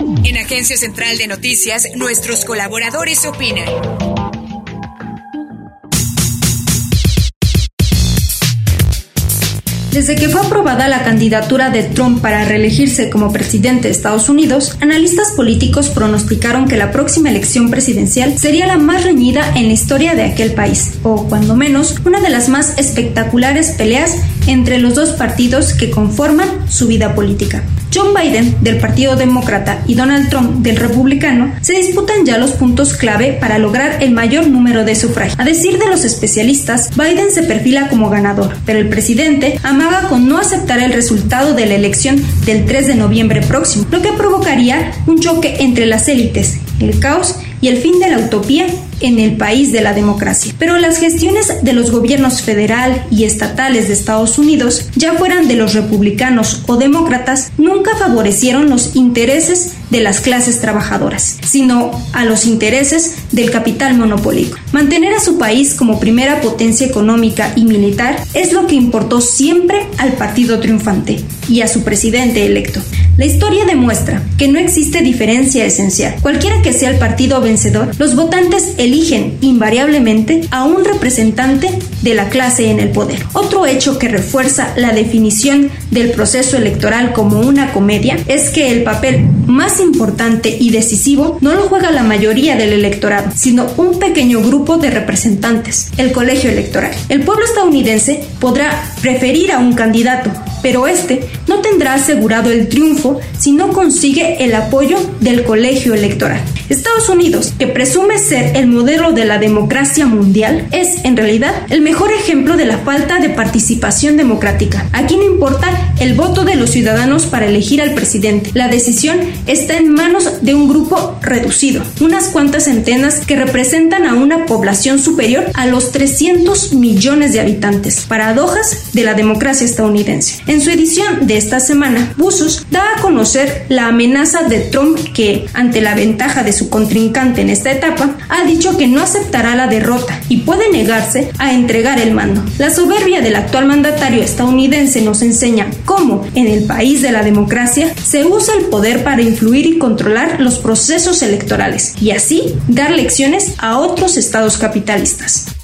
En Agencia Central de Noticias, nuestros colaboradores opinan. Desde que fue aprobada la candidatura de Trump para reelegirse como presidente de Estados Unidos, analistas políticos pronosticaron que la próxima elección presidencial sería la más reñida en la historia de aquel país, o cuando menos una de las más espectaculares peleas entre los dos partidos que conforman su vida política. John Biden del Partido Demócrata y Donald Trump del Republicano se disputan ya los puntos clave para lograr el mayor número de sufragios. A decir de los especialistas, Biden se perfila como ganador, pero el presidente amaga con no aceptar el resultado de la elección del 3 de noviembre próximo, lo que provocaría un choque entre las élites, el caos y el fin de la utopía en el país de la democracia. Pero las gestiones de los gobiernos federal y estatales de Estados Unidos, ya fueran de los republicanos o demócratas, nunca favorecieron los intereses de las clases trabajadoras, sino a los intereses del capital monopólico. Mantener a su país como primera potencia económica y militar es lo que importó siempre al partido triunfante y a su presidente electo. La historia demuestra que no existe diferencia esencial. Cualquiera que sea el partido vencedor, los votantes eligen invariablemente a un representante de la clase en el poder. Otro hecho que refuerza la definición del proceso electoral como una comedia es que el papel más importante y decisivo no lo juega la mayoría del electorado, sino un pequeño grupo de representantes, el colegio electoral. El pueblo estadounidense podrá preferir a un candidato, pero este no tendrá asegurado el triunfo si no consigue el apoyo del colegio electoral. Estados Unidos, que presume ser el modelo de la democracia mundial, es en realidad el mejor ejemplo de la falta de participación democrática. Aquí no importa el voto de los ciudadanos para elegir al presidente. La decisión está en manos de un grupo reducido, unas cuantas centenas que representan a una población superior a los 300 millones de habitantes. Paradojas de la democracia estadounidense. En su edición de esta semana, Busos da a conocer la amenaza de Trump que, ante la ventaja de su contrincante en esta etapa, ha dicho que no aceptará la derrota y puede negarse a entregar el mando. La soberbia del actual mandatario estadounidense nos enseña cómo, en el país de la democracia, se usa el poder para influir y controlar los procesos electorales y así dar lecciones a otros estados capitalistas.